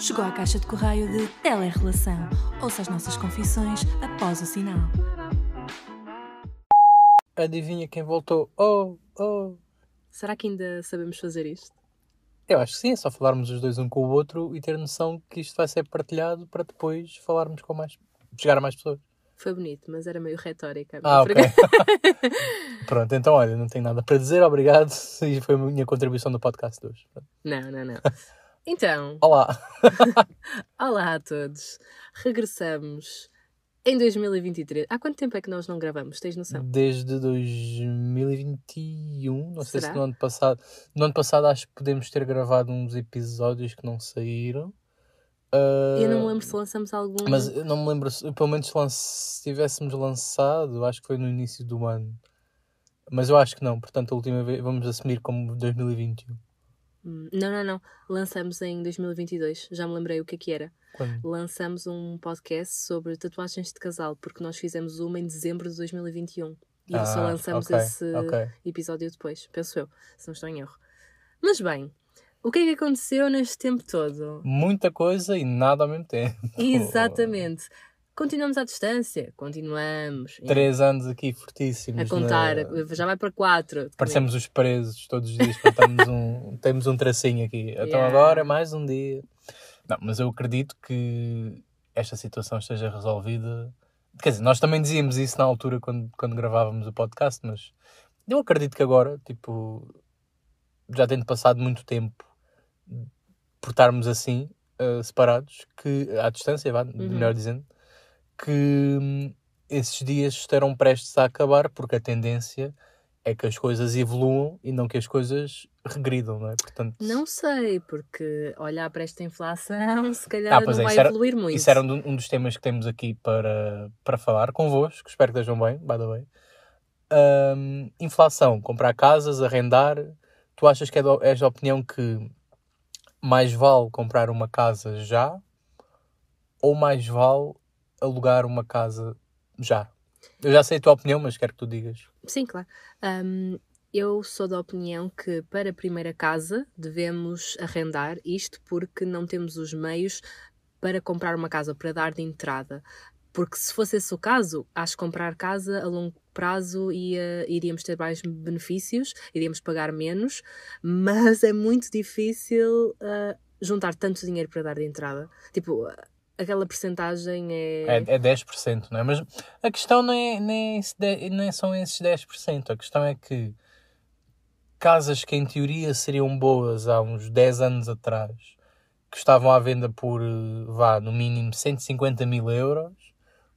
Chegou à caixa de correio de Telerrelação. Ouça as nossas confissões após o sinal. Adivinha quem voltou? Oh, oh. Será que ainda sabemos fazer isto? Eu acho que sim, é só falarmos os dois um com o outro e ter noção que isto vai ser partilhado para depois falarmos com mais. chegar a mais pessoas. Foi bonito, mas era meio retórica. Ah, ok. Pronto, então olha, não tenho nada para dizer, obrigado. E foi a minha contribuição no podcast de hoje. Não, não, não. Então, Olá! olá a todos. Regressamos em 2023. Há quanto tempo é que nós não gravamos? Tens noção? Desde 2021, não sei Será? se no ano passado. No ano passado acho que podemos ter gravado uns episódios que não saíram. Ah, Eu não me lembro se lançamos algum. Mas eu não me lembro, se- pelo menos se lan- se tivéssemos lançado, acho que foi no início do ano. Mas eu acho que não, portanto a última vez vamos assumir como 2021. Não, não, não. Lançamos em 2022. Já me lembrei o que é que era. Quando? Lançamos um podcast sobre tatuagens de casal, porque nós fizemos uma em dezembro de 2021. E só Ah, lançamos ok, esse ok. episódio depois, penso eu, se não estou em erro. Mas bem, o que é que aconteceu neste tempo todo? Muita coisa e nada ao mesmo tempo. Exatamente. Continuamos à distância? Continuamos. Três anos aqui fortíssimos. A contar, na- já vai para quatro. Parecemos os presos todos os dias estamos um, temos um tracinho aqui. Então Yeah. agora mais um dia. Não, mas eu acredito que esta situação esteja resolvida. Quer dizer, nós também dizíamos isso na altura quando, quando gravávamos o podcast, mas eu acredito que agora, tipo, já tendo passado muito tempo por estarmos assim, eh, separados, que à distância, vá, melhor dizendo, que hum, esses dias estarão prestes a acabar, porque a tendência é que as coisas evoluam e não que as coisas regridam, não é? Portanto, Não sei, porque olhar para esta inflação, se calhar Ah, não é, vai era- evoluir muito. Isso era um, do- um dos temas que temos aqui para, para falar convosco. Espero que estejam bem, by the way. Ahm, inflação, comprar casas, arrendar. Tu achas que é do- és da opinião que mais vale comprar uma casa já ou mais vale alugar uma casa já? Eu já sei a tua opinião, mas quero que tu digas. Sim, claro. Hum, eu sou da opinião que para a primeira casa devemos arrendar isto porque não temos os meios para comprar uma casa, para dar de entrada. Porque se fosse esse o caso, acho que comprar casa a longo prazo ia, iríamos ter mais benefícios, iríamos pagar menos, mas é muito difícil ah, juntar tanto dinheiro para dar de entrada. Tipo, aquela percentagem é... É, é 10%, não é? Mas a questão não é, nem, de- não é são esses 10%. A questão é que casas que em teoria seriam boas há uns 10 anos atrás, que estavam à venda por, eh, vá, no mínimo 150 mil euros,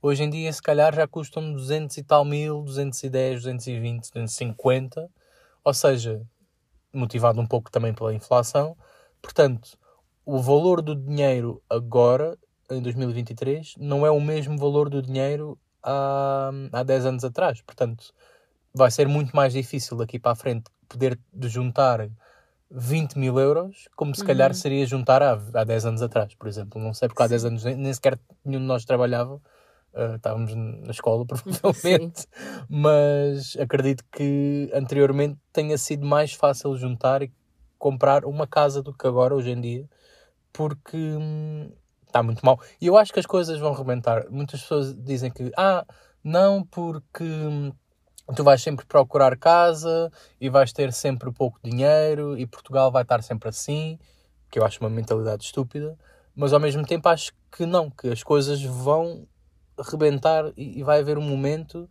hoje em dia se calhar já custam 200 e tal mil, 210, 220, 250. Ou seja, motivado um pouco também pela inflação. Portanto, o valor do dinheiro agora, em 2023, não é o mesmo valor do dinheiro há, há 10 anos atrás. Portanto, vai ser muito mais difícil daqui para a frente poder de juntar 20 mil euros, como se calhar seria juntar há, há 10 anos atrás, por exemplo. Não sei, porque há 10 anos nem, nem sequer nenhum de nós trabalhava. Ah, estávamos na escola, provavelmente, mas acredito que anteriormente tenha sido mais fácil juntar e comprar uma casa do que agora, hoje em dia, porque hum, está muito mal. E eu acho que as coisas vão rebentar. Muitas pessoas dizem que, ah, não, porque hum, tu vais sempre procurar casa e vais ter sempre pouco dinheiro e Portugal vai estar sempre assim, que eu acho uma mentalidade estúpida, mas ao mesmo tempo acho que não, que as coisas vão rebentar e, e vai haver um momento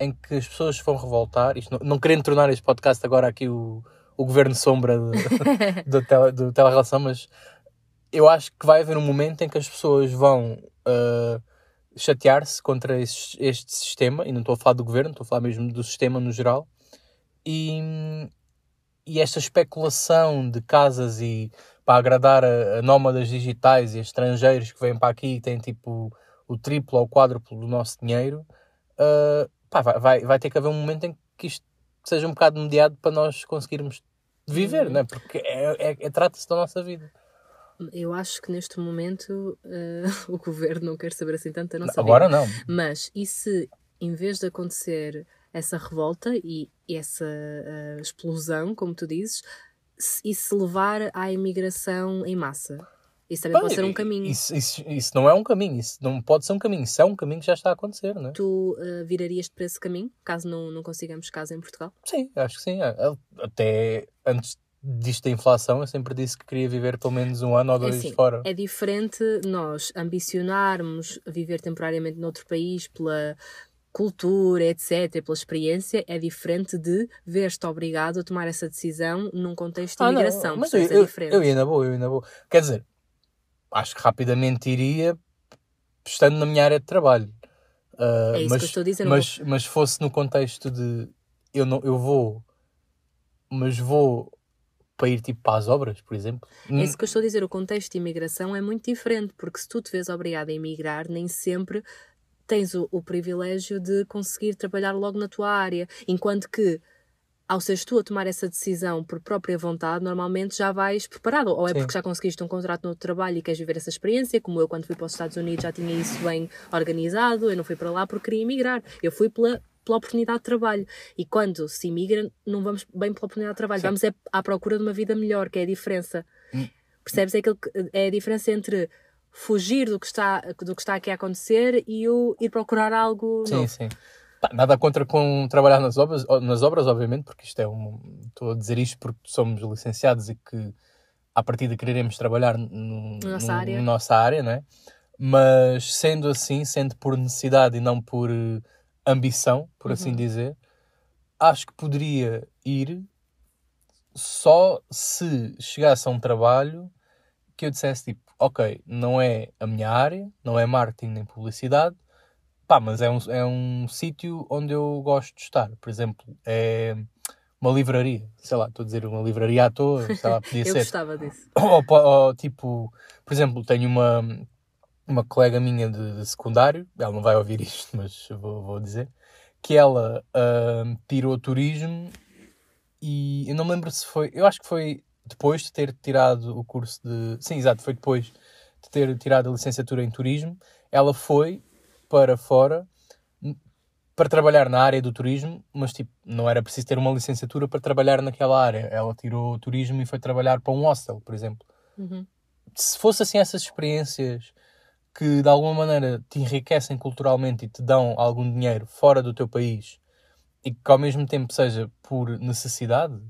em que as pessoas vão revoltar, isto não, não querendo tornar este podcast agora aqui o, o governo sombra de- do, tele, do telerelação, mas eu acho que vai haver um momento em que as pessoas vão ah, chatear-se contra esses- este sistema, e não estou a falar do governo, estou a falar mesmo do sistema no geral, e, e esta especulação de casas e para agradar a, a nómadas digitais e a estrangeiros que vêm para aqui e têm tipo o triplo ou o quádruplo do nosso dinheiro, ah, pá, vai, vai, vai ter que haver um momento em que isto seja um bocado mediado para nós conseguirmos viver, Uhum. né? porque é, é- é- trata-se da nossa vida. Eu acho que neste momento eh, o governo não quer saber assim tanto da nossa vida. Agora não. Mas e se, em vez de acontecer essa revolta e essa eh, explosão, como tu dizes, e se levar à imigração em massa? Isso também Pá, pode ser um caminho. Isso, isso, isso não é um caminho, isso não pode ser um caminho, isso é um caminho que já está a acontecer, não é? Tu uh, virarias-te para esse caminho, caso não, não consigamos casa em Portugal? Sim, acho que sim. Até antes disto da inflação, eu sempre disse que queria viver pelo menos um ano ou É dois assim, fora. É diferente nós ambicionarmos viver temporariamente noutro país pela cultura, etc., pela experiência, é diferente de ver-te obrigado a tomar essa decisão num contexto de Ah, não, imigração. mas eu, eu, é diferente. eu ia na boa, eu ia na boa. Quer dizer, acho que rapidamente iria estando na minha área de trabalho. Ah, É isso mas, que eu estou a dizer. mas, mas fosse no contexto de eu, não, eu vou, mas vou para ir tipo para as obras, por exemplo. É isso que eu estou a dizer, o contexto de imigração é muito diferente, porque se tu te vês obrigado a emigrar, nem sempre tens o, o privilégio de conseguir trabalhar logo na tua área, enquanto que ao seres tu a tomar essa decisão por própria vontade, normalmente já vais preparado, ou é Sim. porque já conseguiste um contrato no trabalho e queres viver essa experiência, como eu quando fui para os Estados Unidos já tinha isso bem organizado, eu não fui para lá porque queria emigrar, eu fui pela pela oportunidade de trabalho. E quando se imigra, não vamos bem pela oportunidade de trabalho, Sim. vamos é à procura de uma vida melhor, que é a diferença. Hum. Percebes? É, aquilo que, é a diferença entre fugir do que, está, do que está aqui a acontecer e o ir procurar algo Sim, novo. sim. Nada contra com trabalhar nas obras, nas obras, obviamente, porque isto é um. Estou a dizer isto porque somos licenciados e que à partida quereremos trabalhar no, Na nossa no- área. na nossa área, não é? Mas sendo assim, sendo por necessidade e não por ambição, por assim Uhum. dizer, acho que poderia ir só se chegasse a um trabalho que eu dissesse tipo, ok, não é a minha área, não é marketing nem publicidade, pá, mas é um, é um sítio onde eu gosto de estar. Por exemplo, é uma livraria, sei lá, estou a dizer uma livraria à toa, sei lá, podia Eu ser. gostava disso. Ou, ou, tipo, por exemplo, tenho uma, uma colega minha de, de secundário, ela não vai ouvir isto, mas vou, vou dizer, que ela ahm, tirou turismo e eu não me lembro se foi, eu acho que foi depois de ter tirado o curso de. Sim, exato, foi depois de ter tirado a licenciatura em turismo, ela foi para fora n- para trabalhar na área do turismo, mas tipo, não era preciso ter uma licenciatura para trabalhar naquela área. Ela tirou turismo e foi trabalhar para um hostel, por exemplo. Uhum. Se fosse assim essas experiências que de alguma maneira te enriquecem culturalmente e te dão algum dinheiro fora do teu país e que ao mesmo tempo seja por necessidade,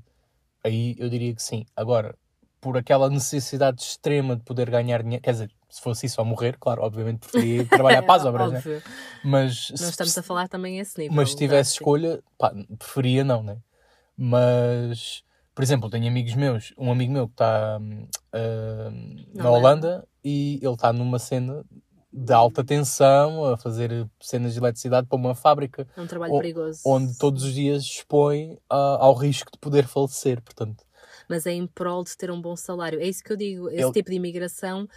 aí eu diria que sim. Agora, por aquela necessidade extrema de poder ganhar dinheiro, quer dizer, se fosse isso ou morrer, claro, obviamente preferia trabalhar para as obras, né? Mas Não se- estamos a falar também a esse nível. mas se tivesse Sim. escolha, pá, preferia não, né? Mas, por exemplo, tenho amigos meus, um amigo meu que está hum, Na Holanda. E ele está numa cena de alta tensão a fazer cenas de eletricidade para uma fábrica É um trabalho o- perigoso. onde todos os dias expõe ah, ao risco de poder falecer, portanto. Mas é em prol de ter um bom salário. É isso que eu digo. Esse Ele- tipo de imigração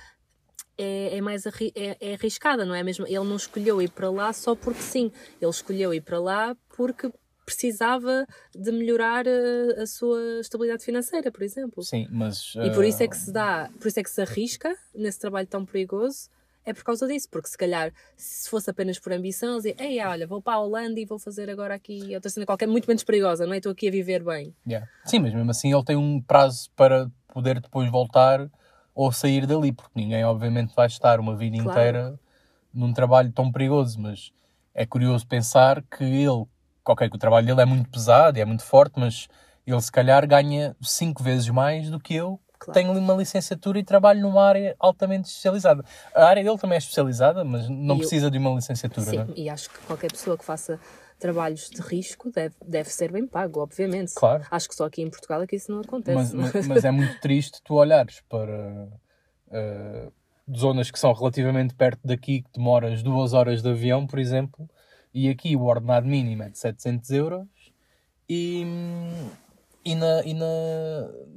é, é mais arri- é, é arriscada, não é mesmo? Ele não escolheu ir para lá só porque sim. Ele escolheu ir para lá porque precisava de melhorar a, a sua estabilidade financeira, por exemplo. Sim, mas... E por isso é que se dá, por isso é que se arrisca nesse trabalho tão perigoso, é por causa disso, porque se calhar se fosse apenas por ambição, dizer, ei, olha, vou para a Holanda e vou fazer agora aqui outra cena qualquer, muito menos perigosa, não é? Estou aqui a viver bem. Yeah. Sim, mas mesmo assim ele tem um prazo para poder depois voltar ou sair dali, porque ninguém obviamente vai estar uma vida Claro. inteira num trabalho tão perigoso, mas é curioso pensar que ele, ok, que o trabalho dele é muito pesado, é muito forte, mas ele se calhar ganha cinco vezes mais do que eu, que Claro. tenho uma licenciatura e trabalho numa área altamente especializada. A área dele também é especializada, mas não E eu- precisa de uma licenciatura, Sim, não é? e acho que qualquer pessoa que faça trabalhos de risco deve, deve ser bem pago, obviamente. Claro. Acho que só aqui em Portugal é que isso não acontece. Mas, é? mas, mas é muito triste tu olhares para eh, zonas que são relativamente perto daqui, que demoras duas horas de avião, por exemplo, e aqui o ordenado mínimo é de 700 euros e, e, na, e na,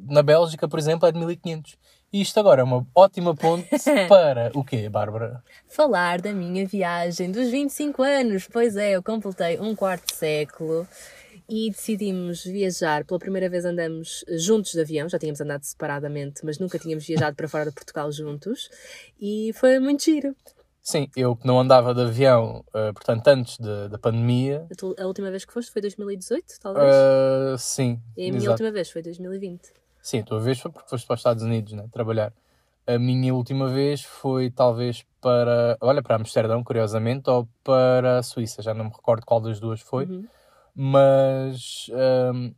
na Bélgica, por exemplo, é de 1500. E isto agora é uma ótima ponte para o quê, Bárbara? Falar da minha viagem dos 25 anos. Pois é, eu completei um quarto século e decidimos viajar. Pela primeira vez andamos juntos de avião, já tínhamos andado separadamente, mas nunca tínhamos viajado para fora de Portugal juntos e foi muito giro. Sim, eu que não andava de avião, eh, portanto, antes da, da pandemia, A, tu- a última vez que foste foi 2018, talvez? eh, sim. e a minha exato. última vez foi 2020. Sim, a tua vez foi porque foste para os Estados Unidos, né? Trabalhar. A minha última vez foi talvez para, olha, para Amsterdão, curiosamente, ou para a Suíça, já não me recordo qual das duas foi, Uhum. mas hum,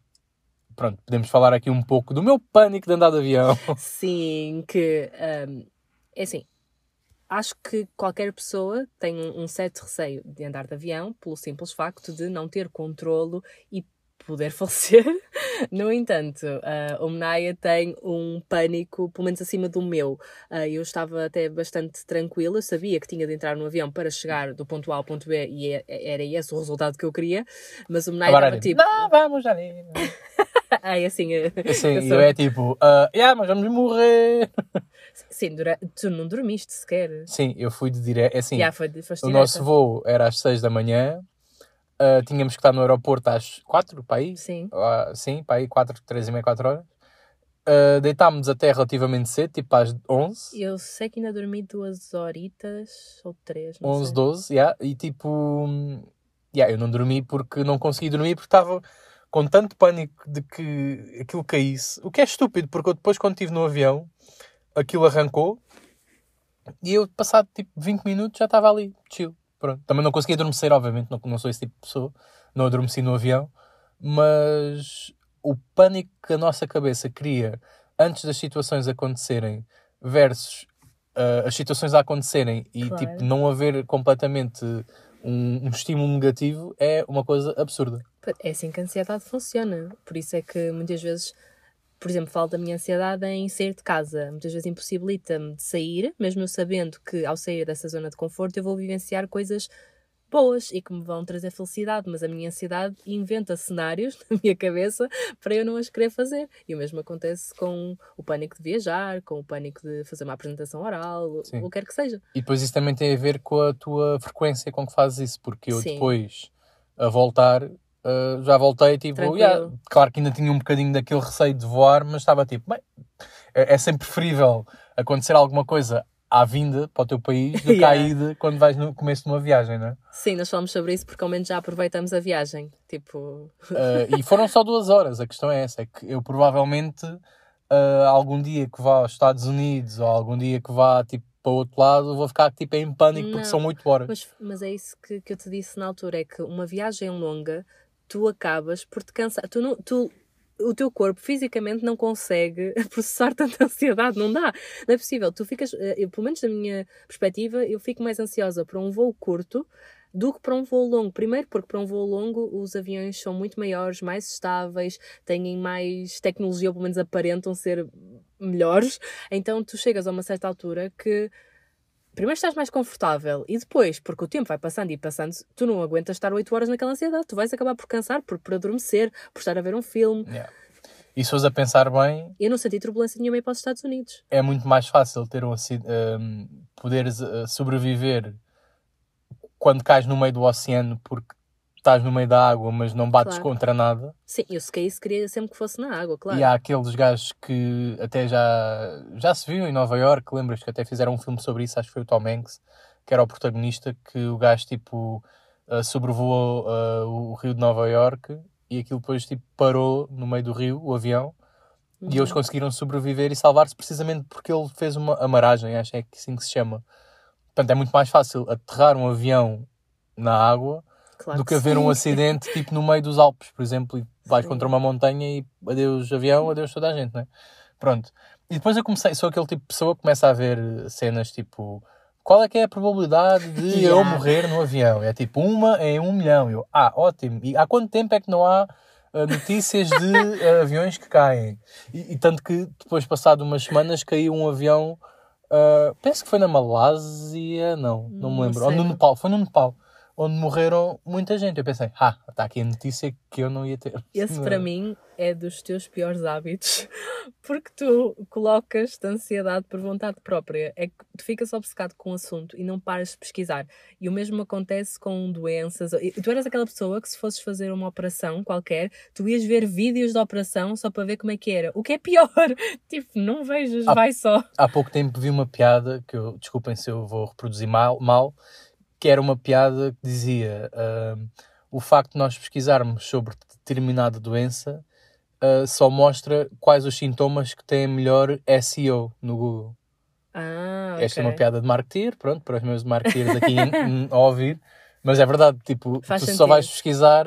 pronto, podemos falar aqui um pouco do meu pânico de andar de avião. Sim, que hum, é assim. Acho que qualquer pessoa tem um, um certo receio de andar de avião pelo simples facto de não ter controlo e poder falecer. No entanto, ah, o Menaya tem um pânico, pelo menos acima do meu. Ah, eu estava até bastante tranquila, sabia que tinha de entrar no avião para chegar do ponto A ao ponto B e é- era esse o resultado que eu queria, mas o Menaya estava era tipo. não, vamos ali. Ai, assim. eh, Sim, eu eu sou- é tipo, ah, yeah, mas vamos morrer. Sim, dura... tu não dormiste sequer. Sim, eu fui de direto, é assim, Já foi, foste o nosso voo era às 6 da manhã, ah, tínhamos que estar no aeroporto às 4, para aí, Sim. Ah, sim, para aí 4, 3 e meia, 4 horas. Ah, deitámos até relativamente cedo, tipo às 11, Eu sei que ainda dormi duas horitas ou três, não 11, sei. 12, yeah, e tipo, yeah, eu não dormi porque não consegui dormir porque estava com tanto pânico de que aquilo caísse, o que é estúpido, porque eu depois quando estive no avião, aquilo arrancou e eu, passado tipo 20 minutos, já estava ali, chill. Pronto. Também não consegui adormecer, obviamente, não, não sou esse tipo de pessoa, não adormeci no avião, mas o pânico que a nossa cabeça cria antes das situações acontecerem versus ah, as situações a acontecerem e Claro. tipo, não haver completamente um, um estímulo negativo é uma coisa absurda. É assim que a ansiedade funciona. Por isso é que muitas vezes, por exemplo, falo da minha ansiedade em sair de casa. Muitas vezes impossibilita-me de sair, mesmo eu sabendo que ao sair dessa zona de conforto eu vou vivenciar coisas boas e que me vão trazer felicidade, mas a minha ansiedade inventa cenários na minha cabeça para eu não as querer fazer. E o mesmo acontece com o pânico de viajar, com o pânico de fazer uma apresentação oral, Sim. o que quer que seja. E depois isso também tem a ver com a tua frequência com que fazes isso, porque eu Sim. depois a voltar ah, já voltei tipo, yeah, claro que ainda tinha um bocadinho daquele receio de voar, mas estava tipo, bem, é, é sempre preferível acontecer alguma coisa à vinda para o teu país do que à ida quando vais no começo de uma viagem, não é? Sim, nós falamos sobre isso porque ao menos já aproveitamos a viagem. Tipo, Ah, e foram só duas horas, a questão é essa, é que eu provavelmente ah, algum dia que vá aos Estados Unidos ou algum dia que vá tipo para o outro lado vou ficar tipo em pânico porque Não. são oito horas. Mas, mas é isso que, que eu te disse na altura: é que uma viagem longa, tu acabas por te cansar. Tu não, tu, o teu corpo fisicamente não consegue processar tanta ansiedade, não dá. Não é possível. Tu ficas, eh, eu, pelo menos da minha perspectiva, eu fico mais ansiosa para um voo curto do que para um voo longo. Primeiro, porque para um voo longo os aviões são muito maiores, mais estáveis, têm mais tecnologia, ou pelo menos aparentam ser melhores. Então tu chegas a uma certa altura que primeiro estás mais confortável e depois, porque o tempo vai passando e passando, tu não aguentas estar 8 horas naquela ansiedade. Tu vais acabar por cansar, por, por adormecer, por estar a ver um filme. Yeah. E se fores a pensar bem, Eu não senti turbulência nenhuma ir para os Estados Unidos. é muito mais fácil ter um, um, poderes uh, sobreviver quando cais no meio do oceano porque estás no meio da água, mas não bates Claro. contra nada. Sim, eu se caísse queria sempre que fosse na água, claro. E há aqueles gajos que até já, já se viu em Nova York, lembras que até fizeram um filme sobre isso, acho que foi o Tom Hanks, que era o protagonista, que o gajo tipo uh, sobrevoou uh, o rio de Nova York e aquilo depois tipo parou no meio do rio, o avião, Uhum. e eles conseguiram sobreviver e salvar-se precisamente porque ele fez uma amaragem, acho que é assim que se chama. Portanto, é muito mais fácil aterrar um avião na água Claro do que haver um sim. acidente tipo no meio dos Alpes, por exemplo, e vais Sim. contra uma montanha e adeus avião, adeus toda a gente, né? Pronto. E depois eu comecei, sou aquele tipo de pessoa que começa a ver cenas tipo qual é que é a probabilidade de eu Yeah. morrer no avião? É tipo uma em um milhão. Eu, ah, ótimo. E há quanto tempo é que não há ah, notícias de ah, aviões que caem? E, e tanto que depois, passado umas semanas, caiu um avião, ah, penso que foi na Malásia, não, não me Não lembro. Ou sei, no não. Nepal, foi no Nepal onde morreram muita gente. Eu pensei, ah, está aqui a notícia que eu não ia ter. Esse para mim é dos teus piores hábitos, porque tu colocas-te ansiedade por vontade própria. É que tu ficas obcecado com o assunto e não paras de pesquisar. E o mesmo acontece com doenças. E Tu eras aquela pessoa que, se fosses fazer uma operação qualquer, tu ias ver vídeos da operação só para ver como é que era. O que é pior. tipo, não vejas, Ah, vai só. Há pouco tempo vi uma piada que eu, desculpem se eu vou reproduzir mal, mal que era uma piada que dizia ahm, o facto de nós pesquisarmos sobre determinada doença ah, só mostra quais os sintomas que têm melhor SEO no Google. Ah, Esta é uma piada de marketeer, pronto, para os meus marketeers aqui a ouvir. Mas é verdade, tipo, Faz tu só sentido. vais pesquisar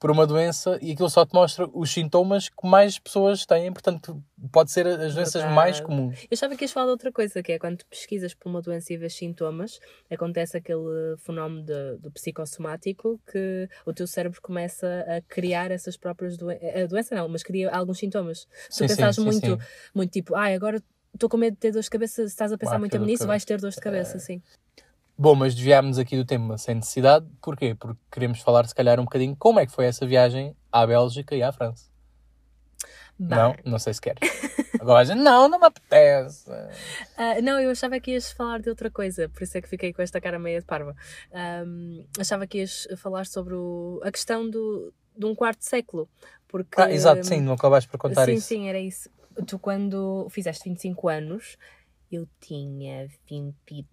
por uma doença e aquilo só te mostra os sintomas que mais pessoas têm, portanto, pode ser as doenças Verdade. mais comuns. Eu achava que ias falar de outra coisa, que é quando pesquisas por uma doença e vês sintomas, acontece aquele fenómeno de- do psicossomático que o teu cérebro começa a criar essas próprias doenças. A doença não, mas cria alguns sintomas. Tu sim, pensares sim, muito, sim. muito tipo, ai, agora estou com medo de ter dor de cabeça, se estás a pensar Vai muito nisso, vais ter dor de cabeça, sim. Bom, mas desviámos aqui do tema sem necessidade. Porquê? Porque queremos falar, se calhar, um bocadinho como é que foi essa viagem à Bélgica e à França. Não, não sei se queres. Agora não, não me apetece. Ah, não, eu achava que ias falar de outra coisa, por isso é que fiquei com esta cara meia de parva. Ahm, achava que ias falar sobre o- a questão do, de um quarto século. Porque, Ah, exato, sim, não acabaste por contar sim, isso. sim, era isso. Tu, quando fizeste 25 anos, eu tinha 22.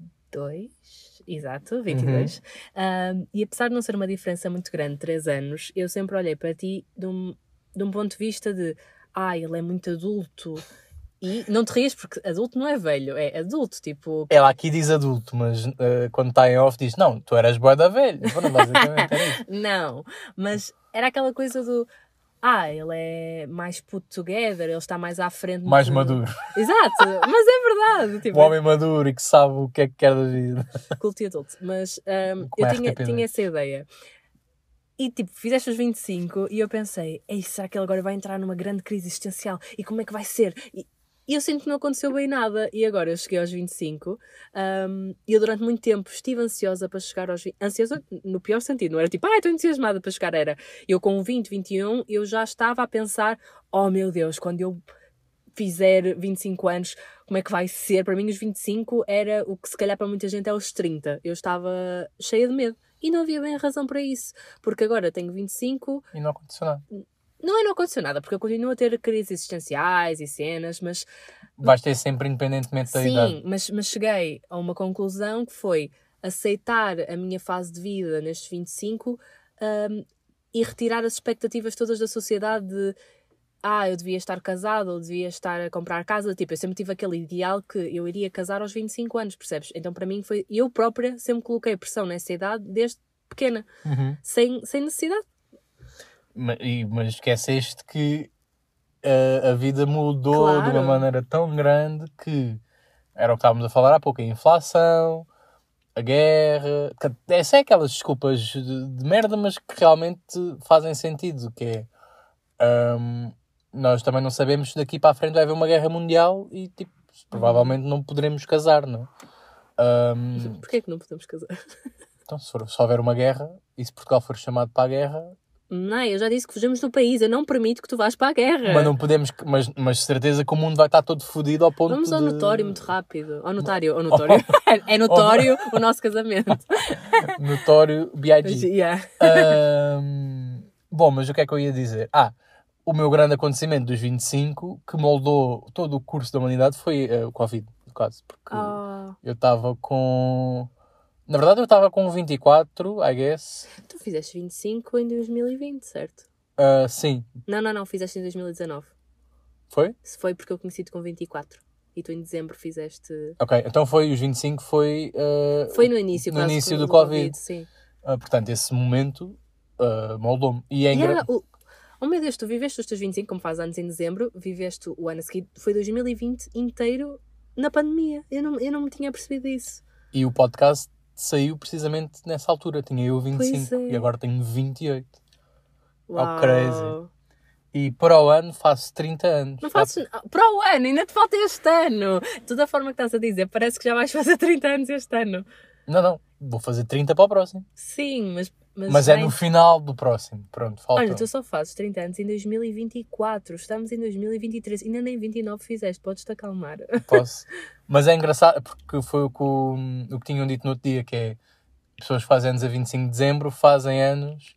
Exato, 22. Uhum. Ahm, e apesar de não ser uma diferença muito grande, 3 anos, eu sempre olhei para ti de um, de um ponto de vista de ah, ele é muito adulto. E não te rias porque adulto não é velho, é adulto, tipo, Ela aqui diz adulto, mas eh, quando está em off diz, não, tu eras boa da velha. Pronto, basicamente era isso. não, mas era aquela coisa do ah, ele é mais put together, ele está mais à frente. Mais do- maduro. Exato, mas é verdade. Tipo, Um homem maduro e que sabe o que é que quer da vida. culto e adulto. Mas Como eu é tinha, RTP2. tinha essa ideia. E tipo, fizeste os 25 e eu pensei, Ei, será que ele agora vai entrar numa grande crise existencial? E como é que vai ser? E, e eu sinto que não aconteceu bem nada. E agora eu cheguei aos 25 ahm, e eu durante muito tempo estive ansiosa para chegar aos 20. Ansiosa no pior sentido, não era tipo, ah, estou entusiasmada para chegar. Era eu com 20, 21, eu já estava a pensar, oh meu Deus, quando eu fizer 25 anos, como é que vai ser? Para mim, os 25 era o que se calhar para muita gente é os 30. Eu estava cheia de medo. E não havia bem razão para isso. Porque agora tenho 25, E não aconteceu nada. Não é não aconteceu nada, porque eu continuo a ter crises existenciais e cenas, mas Vais ter sempre, independentemente da sim, idade. mas, mas cheguei a uma conclusão que foi aceitar a minha fase de vida nestes 25 hum, e retirar as expectativas todas da sociedade de ah, eu devia estar casado ou devia estar a comprar casa. Tipo, eu sempre tive aquele ideal que eu iria casar aos 25 anos, percebes? Então, para mim, foi. Eu própria sempre coloquei pressão nessa idade desde pequena, Uhum. sem, sem necessidade. Ma- Mas esqueceste que eh, a vida mudou de uma Claro. maneira tão grande que era o que estávamos a falar há pouco, a inflação, a guerra. que- Essa é aquelas desculpas de, de merda, mas que realmente fazem sentido, que é ahm, nós também não sabemos se daqui para a frente vai haver uma guerra mundial e tipo, provavelmente não poderemos casar, não é? Ahm, Porquê que não podemos casar? então, se, for, se houver uma guerra e se Portugal for chamado para a guerra, Não, eu já disse que fugimos do país. Eu não permito que tu vás para a guerra. Mas não podemos, mas, mas certeza que o mundo vai estar todo fodido ao ponto Vamos ao de... notório muito rápido. Ao notário, ao notório. é notório o nosso casamento. Notório B.I.G. yeah. Ahm, bom, mas o que é que eu ia dizer? Ah, o meu grande acontecimento dos 25, que moldou todo o curso da humanidade, foi eh, o Covid, quase. Porque Ah, eu estava com... Na verdade, eu estava com 24, I guess. tu fizeste 25 em 2020, certo? Ah, sim, Não, não, não, fizeste em 2019. foi? Se foi porque eu conheci-te com 24. E tu em dezembro fizeste. Ok, então foi, os 25 foi... ah, Foi no início, no início do, do Covid. sim. ah, portanto, esse momento ah, moldou-me. E é engra... Yeah, o- Oh meu Deus, tu viveste os teus 25, como faz anos em dezembro, viveste o ano a seguir, foi 2020 inteiro na pandemia. Eu não, eu não me tinha percebido isso. E o podcast saiu precisamente nessa altura. Tinha eu 25 Pois é. e agora tenho 28. Uau. crazy. E para o ano faço 30 anos. Não fazes. Para o ano, ainda te falta este ano. Toda a forma que estás a dizer, parece que já vais fazer 30 anos este ano. Não, não. Vou fazer 30 para o próximo. Sim, mas. Mas, Mas é no final do próximo. Pronto, falta. Olha, tu só fazes 30 anos em 2024. Estamos em 2023. Ainda nem 29 fizeste. Podes-te acalmar. Posso. Mas é engraçado porque foi o que, o, que tinham dito no outro dia, que é pessoas que fazem anos a 25 de dezembro, fazem anos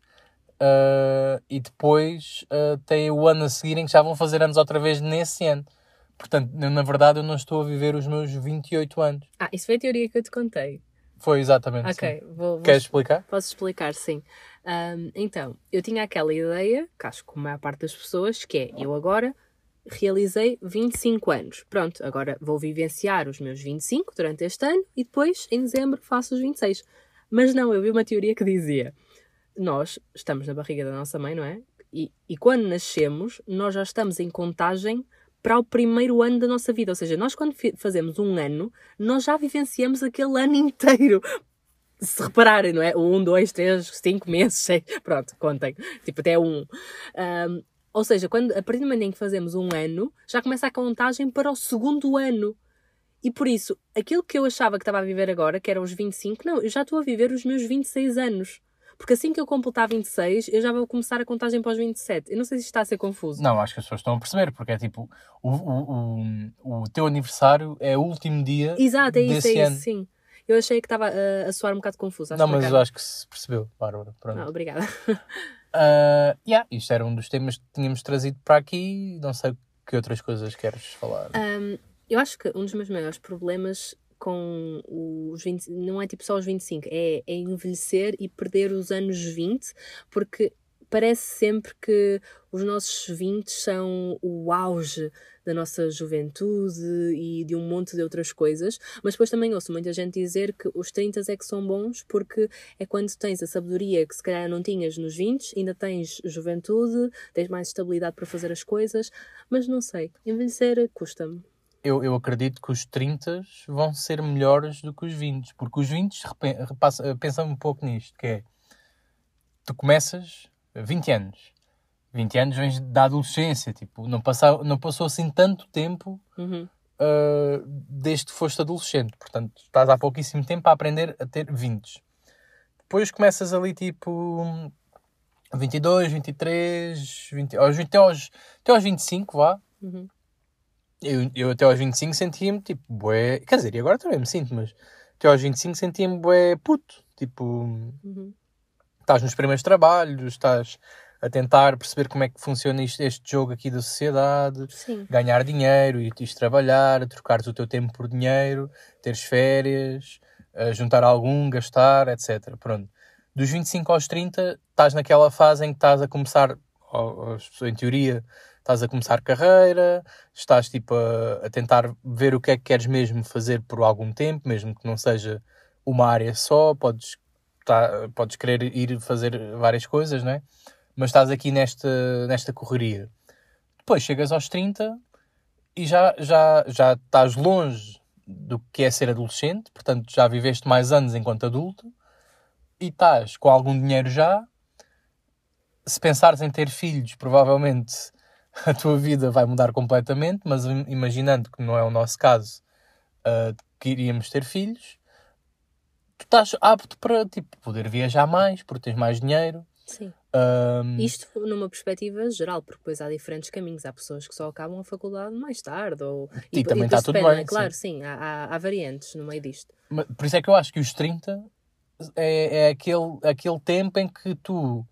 ah, e depois ah, têm o ano a seguir em que já vão fazer anos outra vez nesse ano. Portanto, na verdade, eu não estou a viver os meus 28 anos. Ah, isso foi a teoria que eu te contei. Foi exatamente Ok, assim. vou, vou Queres explicar? Posso explicar, sim. Ahm, então, eu tinha aquela ideia, que acho que a maior parte das pessoas, que é eu agora realizei 25 anos. Pronto, agora vou vivenciar os meus 25 durante este ano e depois, em dezembro, faço os 26. Mas não, eu vi uma teoria que dizia: nós estamos na barriga da nossa mãe, não é? E, e quando nascemos, nós já estamos em contagem para o primeiro ano da nossa vida. Ou seja, nós quando fazemos um ano, nós já vivenciamos aquele ano inteiro. Se repararem, não é? Um, dois, três, cinco meses, seis, pronto, contem. Tipo, até um. um ou seja, quando, a partir do momento em que fazemos um ano, já começa a contagem para o segundo ano. E por isso, aquilo que eu achava que estava a viver agora, que eram os 25, não, eu já estou a viver os meus 26 anos. Porque assim que eu completar 26, eu já vou começar a contagem para os 27. Eu não sei se está a ser confuso. Não, acho que as pessoas estão a perceber, porque é tipo, o, o, o, o teu aniversário é o último dia Exato, é isso, é ano. isso, sim. Eu achei que estava a, a soar um bocado confuso. Não, mas eu acho que se percebeu, Bárbara. Pronto. Ah, obrigada. Uh, yeah, isto era um dos temas que tínhamos trazido para aqui. Não sei que outras coisas queres falar. Um, eu acho que um dos meus maiores problemas com os 20, não é tipo só os 25, é, é envelhecer e perder os anos 20, porque parece sempre que os nossos 20 são o auge da nossa juventude e de um monte de outras coisas, mas depois também ouço muita gente dizer que os 30 é que são bons porque é quando tens a sabedoria que se calhar não tinhas nos 20, ainda tens juventude, tens mais estabilidade para fazer as coisas, mas não sei, envelhecer custa-me. Eu, eu acredito que os 30 vão ser melhores do que os 20, porque os 20 pensa um pouco nisto, que é tu começas 20 anos. 20 anos vens da adolescência, tipo, não, passou, não passou assim tanto tempo uhum. uh, desde que foste adolescente. Portanto, estás há pouquíssimo tempo a aprender a ter 20. Depois começas ali tipo 22, 23, 20, aos, até, aos, até aos 25, vá. Uhum. Eu, eu até aos 25 sentia-me tipo, bué. Quer dizer, e agora também me sinto, mas até aos 25 sentia-me bué puto. Tipo, uhum estás nos primeiros trabalhos, estás a tentar perceber como é que funciona isto, este jogo aqui da sociedade, Sim. ganhar dinheiro, ir trabalhar, trocares o teu tempo por dinheiro, teres férias, juntar algum, gastar, etc. Pronto. Dos 25 aos 30, estás naquela fase em que estás a começar, em teoria, estás a começar carreira, estás tipo a, a tentar ver o que é que queres mesmo fazer por algum tempo, mesmo que não seja uma área só, podes tá, podes querer ir fazer várias coisas, não é? Mas estás aqui nesta, nesta correria. Depois chegas aos 30 e já, já, já estás longe do que é ser adolescente, portanto já viveste mais anos enquanto adulto e estás com algum dinheiro já. Se pensares em ter filhos, provavelmente a tua vida vai mudar completamente, mas imaginando que não é o nosso caso, uh, que iríamos ter filhos, tu estás apto para tipo, poder viajar mais, porque tens mais dinheiro. Sim. Um... Isto numa perspectiva geral, porque depois há diferentes caminhos. Há pessoas que só acabam a faculdade mais tarde. Ou... E, e também está tudo bem. Claro, sim, sim há, há, há, variantes no meio disto. Mas, por isso é que eu acho que os 30 é, é aquele, aquele tempo em que tu,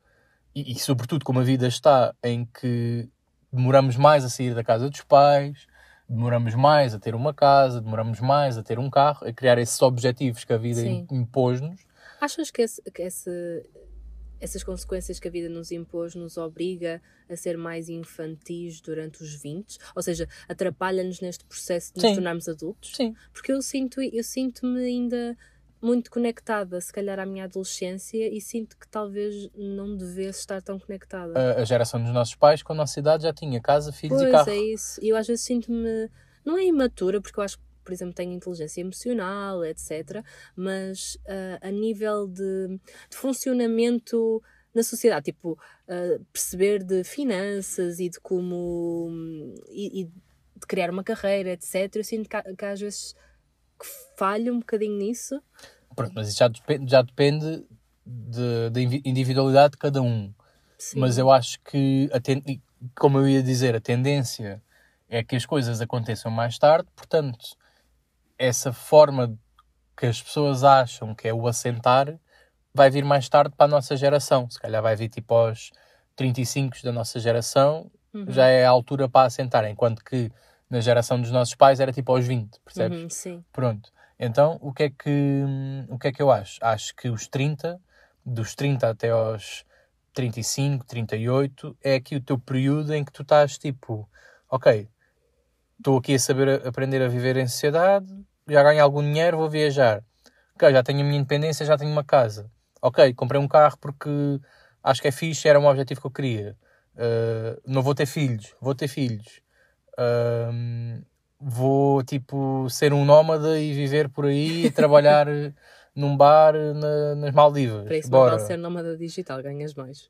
e, e sobretudo como a vida está, em que demoramos mais a sair da casa dos pais, demoramos mais a ter uma casa, demoramos mais a ter um carro, a criar esses objetivos que a vida impôs-nos. Achas que, esse, que esse, essas consequências que a vida nos impôs nos obriga a ser mais infantis durante os 20? Ou seja, atrapalha-nos neste processo de nos tornarmos adultos? Sim. Porque eu sinto eu sinto-me ainda muito conectada, se calhar, à minha adolescência e sinto que talvez não devesse estar tão conectada. A, a geração dos nossos pais, com a nossa idade, já tinha casa, filhos pois, e carro. Pois, é isso. Eu às vezes sinto-me... Não é imatura, porque eu acho que, por exemplo, tenho inteligência emocional, etc. Mas uh, a nível de, de, funcionamento na sociedade, tipo, uh, perceber de finanças e de como... E, e, de criar uma carreira, etc. Eu sinto que, que às vezes que falha um bocadinho nisso. Pronto, mas isso já depende, já depende da de, de individualidade de cada um. Sim. Mas eu acho que, a ten, como eu ia dizer, a tendência é que as coisas aconteçam mais tarde, portanto, essa forma que as pessoas acham que é o assentar vai vir mais tarde para a nossa geração. Se calhar vai vir tipo aos 35 da nossa geração, uhum. já é a altura para assentar, enquanto que na geração dos nossos pais era tipo aos 20, percebes? Uhum, sim. Pronto. Então, o que, é que, o que é que eu acho? Acho que os 30, dos 30 até aos 35, 38, é aqui o teu período em que tu estás tipo ok, estou aqui a saber a- aprender a viver em sociedade, já ganho algum dinheiro, vou viajar. Ok, já tenho a minha independência, já tenho uma casa. Ok, comprei um carro porque acho que é fixe, era um objetivo que eu queria. Uh, não vou ter filhos, vou ter filhos. Um, vou, tipo, ser um nómada e viver por aí e trabalhar num bar na- nas Maldivas. Para isso, não Bora. vale ser nómada digital, ganhas mais.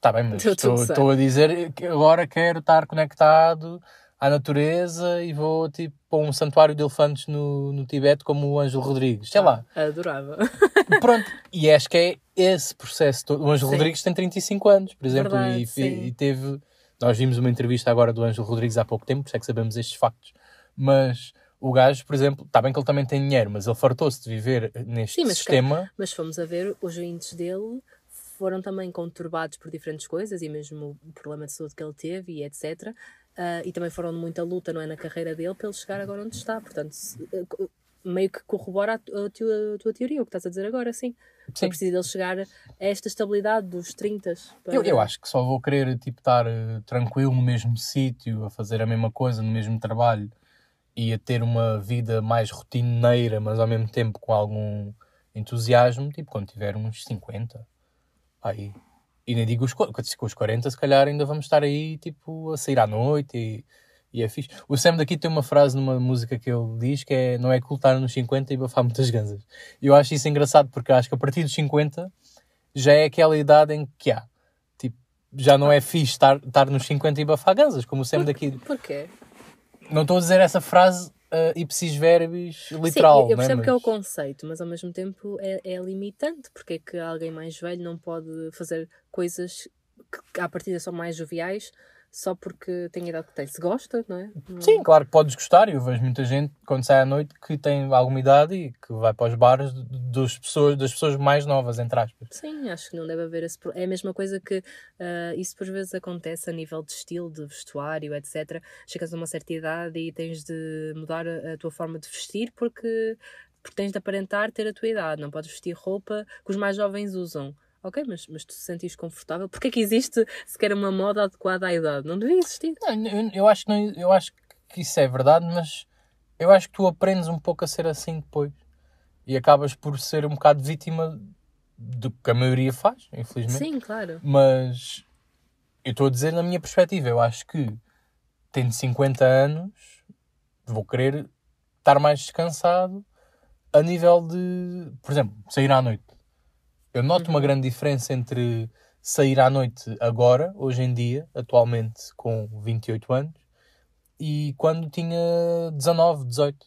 Tá bem, mas estou, a dizer que agora quero estar conectado à natureza e vou tipo para um santuário de elefantes no, no Tibete como o Ângelo Rodrigues. Sei lá. Adorava. Pronto. E acho que é esse processo todo. O Ângelo. Rodrigues tem 35 anos, por exemplo, Verdade, e, e teve. Nós vimos uma entrevista agora do Ângelo Rodrigues há pouco tempo, por isso é que sabemos estes factos. Mas o gajo, por exemplo, está bem que ele também tem dinheiro, mas ele fartou-se de viver neste Sim, mas sistema. Mas fomos a ver, os índices dele foram também conturbados por diferentes coisas e mesmo o problema de saúde que ele teve e etc. Ah, e também foram de muita luta, não é? Na carreira dele para ele chegar agora onde está. Portanto, eh, meio que corrobora a, a tua, a tua teoria, o que estás a dizer agora, sim. Sim. É preciso ele chegar a esta estabilidade dos 30. para- Eu, eu acho que só vou querer tipo, estar eh, tranquilo no mesmo sítio, a fazer a mesma coisa, no mesmo trabalho e a ter uma vida mais rotineira, mas ao mesmo tempo com algum entusiasmo, tipo quando tiver uns 50. Aí. E nem digo os, com os 40, se calhar ainda vamos estar aí tipo a sair à noite e, e é fixe. O Sam daqui tem uma frase numa música que ele diz que é não é cool estar nos 50 e bafar muitas ganzas. E eu acho isso engraçado porque acho que a partir dos 50 já é aquela idade em que há. Tipo, já não é fixe estar, estar nos 50 e bafar ganzas, como o Sam daqui. Porquê? Não estou a dizer essa frase uh, ipsis verbis literal, Sim, eu né? percebo que é o conceito, mas ao mesmo tempo é, é limitante, porque é que alguém mais velho não pode fazer coisas que à partida são mais joviais só porque tem a idade que tem. Se gosta, não é? Sim, claro que podes gostar. Eu vejo muita gente quando sai à noite que tem alguma idade e que vai para os bares dos pessoas, das pessoas mais novas, entre aspas. Sim, acho que não deve haver esse É a mesma coisa que ah, isso por vezes acontece a nível de estilo, de vestuário, etc. Chegas a uma certa idade e tens de mudar a, a tua forma de vestir porque, porque tens de aparentar ter a tua idade. Não podes vestir roupa que os mais jovens usam. Ok, mas, mas tu te sentires confortável? Porquê é que existe sequer uma moda adequada à idade? Não devia existir. Não, eu, eu acho que não, eu acho que isso é verdade, mas eu acho que tu aprendes um pouco a ser assim depois e acabas por ser um bocado vítima do que a maioria faz, infelizmente. Sim, claro. Mas eu estou a dizer na minha perspectiva, eu acho que tendo 50 anos vou querer estar mais descansado a nível de, por exemplo, sair à noite. Eu noto uma grande diferença entre sair à noite agora, hoje em dia, atualmente com 28 anos, e quando tinha 19, 18.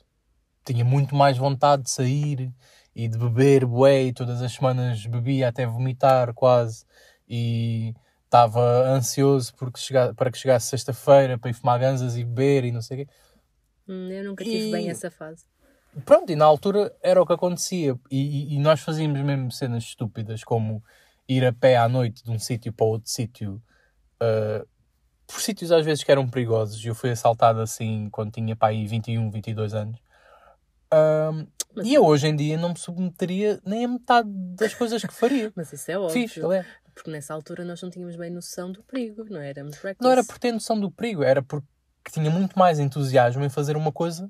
Tinha muito mais vontade de sair e de beber bué e todas as semanas bebia até vomitar quase e estava ansioso porque chega, para que chegasse sexta-feira para ir fumar ganzas e beber e não sei o quê. Hum, Eu nunca tive E- bem essa fase. Pronto, e na altura era o que acontecia. E, e- e nós fazíamos mesmo cenas estúpidas, como ir a pé à noite de um sítio para outro sítio, ah, por sítios às vezes que eram perigosos. Eu fui assaltado assim quando tinha para aí 21, 22 anos. Ahm, Mas- e eu hoje em dia não me submeteria nem a metade das coisas que faria. Mas isso é óbvio. Fiz, aliás. Porque nessa altura nós não tínhamos bem noção do perigo, não é? éramos reckless. Não era por ter noção do perigo, era porque tinha muito mais entusiasmo em fazer uma coisa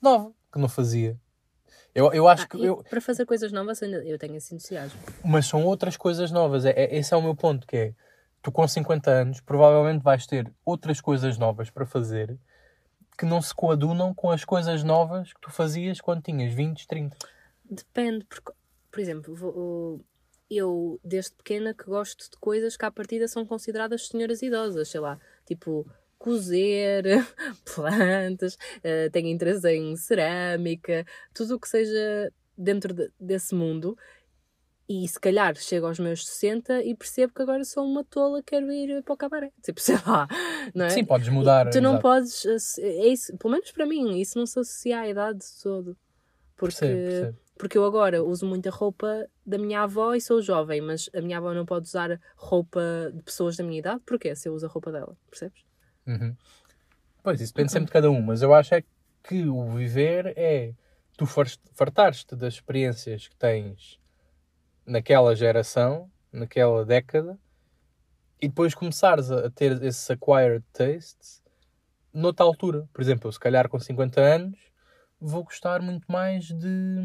nova que não fazia. Eu, eu acho Ah, que. Eu, Para fazer coisas novas ainda- eu tenho esse entusiasmo. mas são outras coisas novas. É, é- esse é o meu ponto, que é, tu com 50 anos provavelmente vais ter outras coisas novas para fazer que não se coadunam com as coisas novas que tu fazias quando tinhas 20, 30. Depende, porque, por exemplo, eu desde pequena que gosto de coisas que à partida são consideradas senhoras idosas, sei lá, tipo cozer, plantas, eh, tenho interesse em cerâmica, tudo o que seja dentro de- desse mundo. E se calhar chego aos meus 60 e percebo que agora sou uma tola, quero ir para o cabaré. Tipo, sei lá, não é? Sim, podes mudar. Tu não exato. podes. asso- É isso, pelo menos para mim, isso não se associa à idade de todo. Porque, Percebo, percebo. porque eu agora uso muita roupa da minha avó e sou jovem, mas a minha avó não pode usar roupa de pessoas da minha idade. Porquê? Se eu uso a roupa dela, percebes? Uhum. Pois, isso depende sempre de cada um, mas eu acho é que o viver é tu far- fartares-te das experiências que tens naquela geração, naquela década, e depois começares a, a ter esses acquired tastes noutra altura. Por exemplo, eu, se calhar com 50 anos vou gostar muito mais de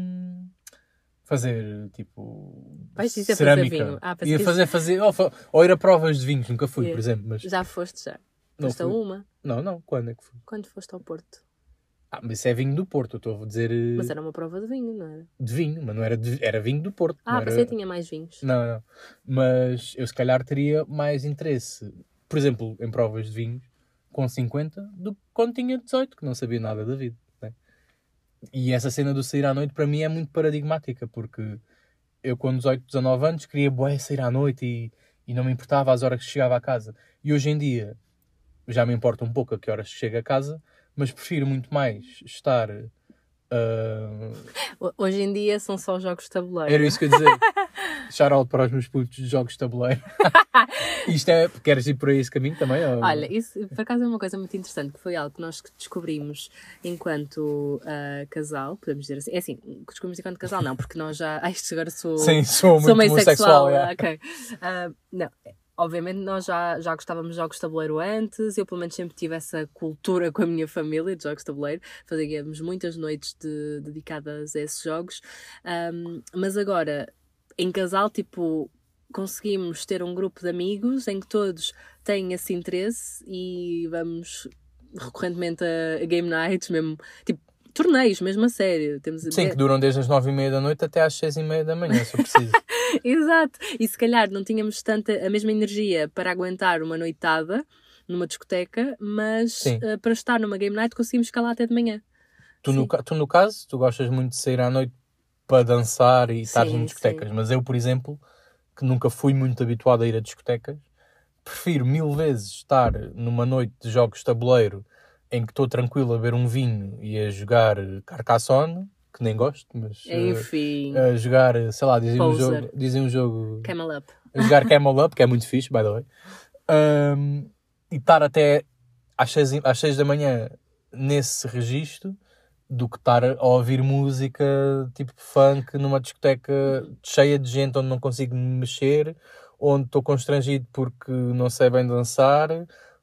fazer tipo Vais dizer fazer cerâmica. vinho. Ah, que- fazer, fazer, ou, ou ir a provas de vinhos, nunca fui, por exemplo, mas Já foste já. Não, Foste a fui. uma. não, não, quando é que fui? Quando foste ao Porto? Ah, mas isso é vinho do Porto, eu estou a dizer eh, Mas era uma prova de vinho, não era? de vinho, mas não era, de- era vinho do Porto. Ah, era... pensei que tinha mais vinhos. Não, não. Mas eu se calhar teria mais interesse, por exemplo, em provas de vinhos com 50 do que quando tinha 18, que não sabia nada da vida. né? E essa cena do sair à noite para mim é muito paradigmática, porque eu com 18, 19 anos queria bué, sair à noite e, e não me importava as horas que chegava a casa. E hoje em dia já me importa um pouco a que horas chego a casa, mas prefiro muito mais estar. Ho- Hoje em dia são só jogos de tabuleiro. era isso que eu ia dizer. Shout para os meus putos de jogos de tabuleiro. Isto é. Queres ir por aí esse caminho também? ou- Olha, isso por acaso é uma coisa muito interessante, que foi algo que nós descobrimos enquanto ah, casal, podemos dizer assim. É assim, descobrimos enquanto casal, não, porque nós já. Ah, isto agora sou. Sim, sou sou meio sexual. ok. Ah, não, obviamente nós já, já gostávamos de jogos de tabuleiro antes, eu pelo menos sempre tive essa cultura com a minha família de jogos de tabuleiro, fazíamos muitas noites de- dedicadas a esses jogos, Ahm, mas agora em casal, tipo, conseguimos ter um grupo de amigos em que todos têm esse interesse e vamos recorrentemente a, a game nights, mesmo, tipo, torneios, mesmo a sério. Temos Sim, que duram desde as nove e meia da noite até às seis e meia da manhã, se eu preciso. Exato. E se calhar não tínhamos tanta a mesma energia para aguentar uma noitada numa discoteca, mas Sim. eh, para estar numa game night conseguimos lá até de manhã. tu, no, Sim. tu, no caso, tu gostas muito de sair à noite para dançar e estar Sim, em discotecas, mas eu, por exemplo, que nunca fui muito habituado a ir a discotecas, prefiro mil vezes estar numa noite de jogos de tabuleiro em que estou tranquilo a beber um vinho e a jogar Carcassonne, que nem gosto, mas eh, Enfim, a jogar, sei lá, dizem um jogo, dizem um jogo camel up. a jogar Camel Up, que é muito fixe, by the way, Um, e estar até às seis, às seis da manhã nesse registro do que estar a ouvir música tipo funk numa discoteca cheia de gente onde não consigo me mexer, onde estou constrangido porque não sei bem dançar,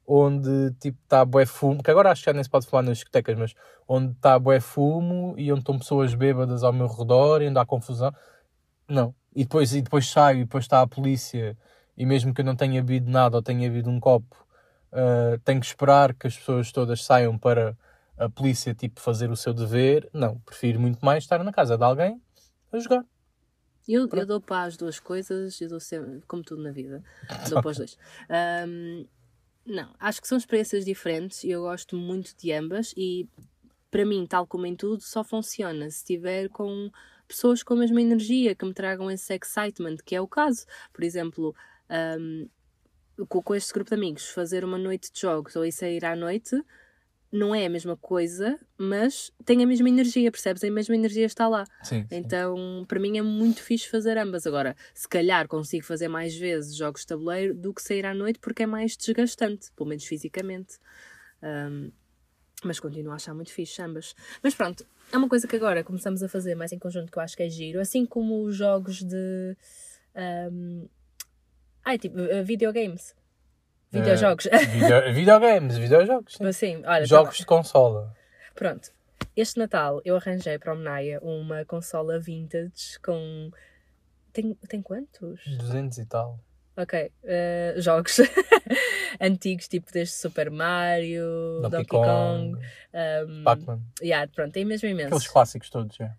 onde tipo está bué fumo, que agora acho que já nem se pode falar nas discotecas, mas onde está bué fumo e onde estão pessoas bêbadas ao meu redor e onde há confusão. Não. E depois, e depois saio e depois está a polícia e mesmo que eu não tenha bebido nada ou tenha bebido um copo, ah, tenho que esperar que as pessoas todas saiam para a polícia tipo fazer o seu dever. Não, prefiro muito mais estar na casa de alguém a jogar. Eu, eu dou para as duas coisas, eu dou sempre, como tudo na vida, dou para os dois. Ahm, não, acho que são experiências diferentes e eu gosto muito de ambas e para mim, tal como em tudo, só funciona se estiver com pessoas com a mesma energia que me tragam esse excitement, que é o caso. Por exemplo, ahm, com, este grupo de amigos, fazer uma noite de jogos ou ir sair à noite não é a mesma coisa, mas tem a mesma energia, percebes? A mesma energia está lá. Sim. Então, para mim é muito fixe fazer ambas. Agora, se calhar consigo fazer mais vezes jogos de tabuleiro do que sair à noite porque é mais desgastante, pelo menos fisicamente. Um, mas continuo a achar muito fixe ambas. Mas pronto, é uma coisa que agora começamos a fazer mais em conjunto que eu acho que é giro. Assim como os jogos de. Um, ai, tipo, uh, videogames. Videojogos. Video- videogames, videojogos. sim. Assim, olha, Jogos de consola. Pronto. Este Natal eu arranjei para o Menaya uma consola vintage com. Tem, tem quantos? 200 e tal. Ok. eh, jogos antigos, tipo desde Super Mario, Donkey, Donkey, Kong, Kong. um, Pac-Man. yeah, pronto, tem mesmo Aqueles imensos. clássicos todos, é.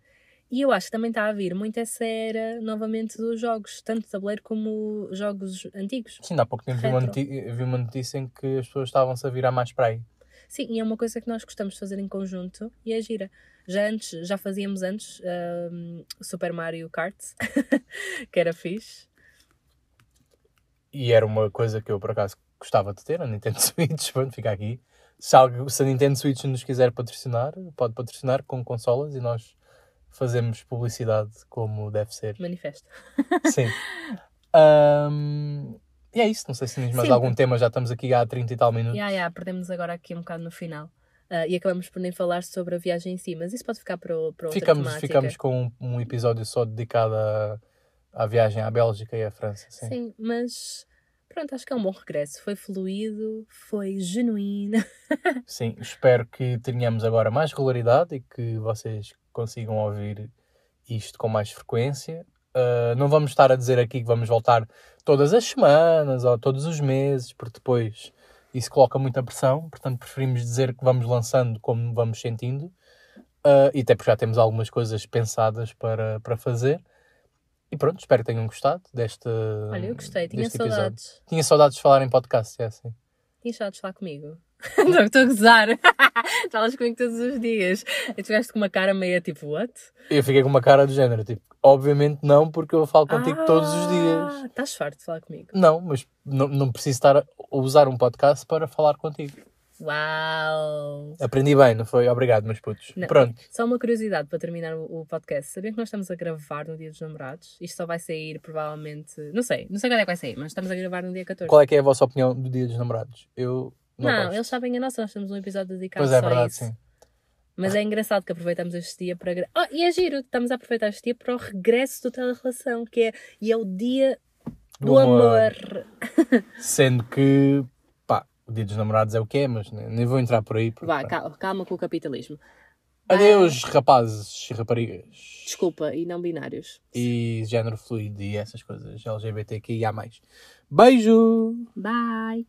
E eu acho que também está a vir muito essa era novamente dos jogos, tanto tabuleiro como jogos antigos. Sim, há pouco tempo vi uma, noti- vi uma notícia em que as pessoas estavam-se a virar mais para aí. Sim, e é uma coisa que nós gostamos de fazer em conjunto e é gira. Já antes, já fazíamos antes um, Super Mario Kart, que era fixe. E era uma coisa que eu por acaso gostava de ter, a Nintendo Switch, pronto, fica aqui. Se, algo, se a Nintendo Switch nos quiser patrocinar, pode patrocinar com consolas e nós fazemos publicidade como deve ser. Manifesto. Sim. Ahm, e é isso, não sei se tens mais Sim. algum tema, já estamos aqui há 30 e tal minutos. Ya, ya, perdemos agora aqui um bocado no final. Ah, e acabamos por nem falar sobre a viagem em si, mas isso pode ficar para, o- para outra ficamos, temática. ficamos com um, um episódio só dedicado à, à viagem à Bélgica e à França. Sim. Sim, mas pronto, acho que é um bom regresso. Foi fluido, foi genuíno. Sim, espero que tenhamos agora mais regularidade e que vocês consigam ouvir isto com mais frequência. Uh, não vamos estar a dizer aqui que vamos voltar todas as semanas ou todos os meses, porque depois isso coloca muita pressão. Portanto, preferimos dizer que vamos lançando como vamos sentindo. Uh, e até porque já temos algumas coisas pensadas para, para fazer. E pronto, espero que tenham gostado deste. Olha, eu gostei, tinha deste episódio. saudades. Tinha saudades de falar em podcast, é assim. Tinha saudades de falar comigo. Não, estou a gozar. Falas comigo todos os dias. E tu ficaste com uma cara meio tipo, what? Eu fiquei com uma cara do género, tipo, obviamente não, porque eu falo contigo todos os dias. Ah, Estás farto de falar comigo. Não, mas não, não preciso estar a usar um podcast para falar contigo. Uau! Aprendi bem, não foi? Obrigado, meus putos. Não. Pronto. Só uma curiosidade para terminar o, podcast. Sabiam que nós estamos a gravar no dia dos namorados? Isto só vai sair provavelmente. Não sei, não sei quando é que vai sair, mas estamos a gravar no dia 14. Qual é que é a vossa opinião do Dia dos Namorados? Eu não, não, gosto. eles sabem a nossa, nós temos um episódio dedicado Pois é, só a verdade, isso. sim. Mas é engraçado que aproveitamos este dia para. Oh, e é giro, estamos a aproveitar este dia para o regresso do Telerelação, que é. E é o dia do, Do amor. amor. Sendo que, pá, o Dia dos Namorados é o que é, mas nem, vou entrar por aí. porque, Vá, calma, calma com o capitalismo. Adeus, rapazes e raparigas. Desculpa, e não binários. E género fluido e essas coisas LGBTQIA+. Beijo! Bye!